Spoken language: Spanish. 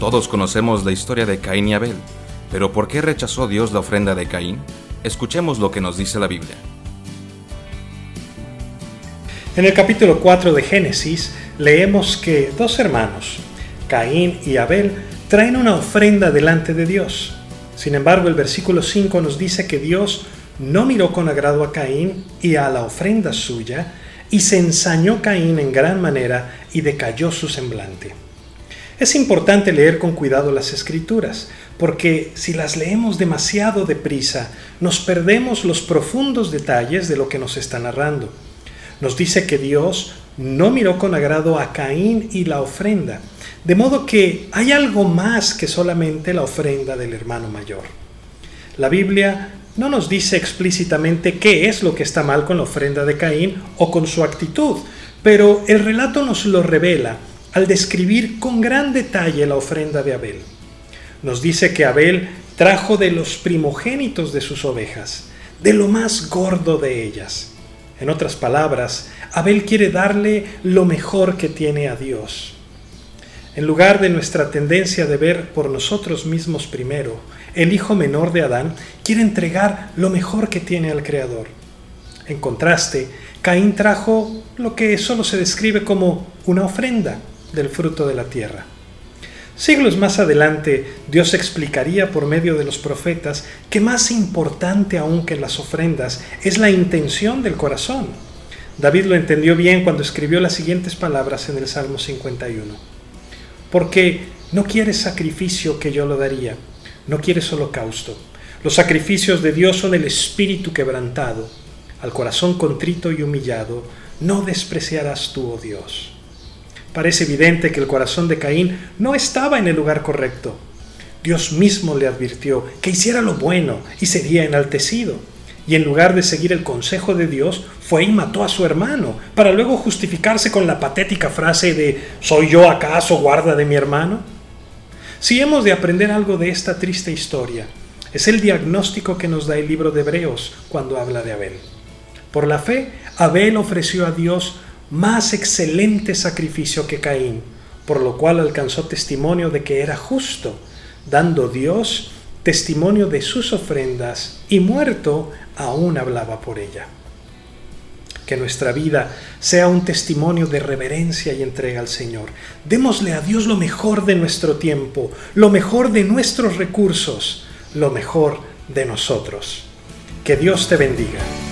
Todos conocemos la historia de Caín y Abel, pero ¿por qué rechazó Dios la ofrenda de Caín? Escuchemos lo que nos dice la Biblia. En el capítulo 4 de Génesis leemos que dos hermanos, Caín y Abel, traen una ofrenda delante de Dios. Sin embargo, el versículo 5 nos dice que Dios no miró con agrado a Caín y a la ofrenda suya, y se ensañó Caín en gran manera y decayó su semblante. Es importante leer con cuidado las escrituras, porque si las leemos demasiado deprisa, nos perdemos los profundos detalles de lo que nos está narrando. Nos dice que Dios no miró con agrado a Caín y la ofrenda, de modo que hay algo más que solamente la ofrenda del hermano mayor. La Biblia no nos dice explícitamente qué es lo que está mal con la ofrenda de Caín o con su actitud, pero el relato nos lo revela al describir con gran detalle la ofrenda de Abel. Nos dice que Abel trajo de los primogénitos de sus ovejas, de lo más gordo de ellas. En otras palabras, Abel quiere darle lo mejor que tiene a Dios. En lugar de nuestra tendencia de ver por nosotros mismos primero, el hijo menor de Adán quiere entregar lo mejor que tiene al Creador. En contraste, Caín trajo lo que solo se describe como una ofrenda del fruto de la tierra. Siglos más adelante, Dios explicaría por medio de los profetas que más importante aún que las ofrendas es la intención del corazón. David lo entendió bien cuando escribió las siguientes palabras en el Salmo 51. Porque no quieres sacrificio que yo lo daría, no quieres holocausto. Los sacrificios de Dios son el espíritu quebrantado. Al corazón contrito y humillado, no despreciarás tú, oh Dios. Parece evidente que el corazón de Caín no estaba en el lugar correcto. Dios mismo le advirtió que hiciera lo bueno y sería enaltecido. Y en lugar de seguir el consejo de Dios, fue y mató a su hermano, para luego justificarse con la patética frase de ¿Soy yo acaso guarda de mi hermano? Si hemos de aprender algo de esta triste historia, es el diagnóstico que nos da el libro de Hebreos cuando habla de Abel. Por la fe, Abel ofreció a Dios más excelente sacrificio que Caín, por lo cual alcanzó testimonio de que era justo, dando Dios testimonio de sus ofrendas y muerto aún hablaba por ella. Que nuestra vida sea un testimonio de reverencia y entrega al Señor. Démosle a Dios lo mejor de nuestro tiempo, lo mejor de nuestros recursos, lo mejor de nosotros. Que Dios te bendiga.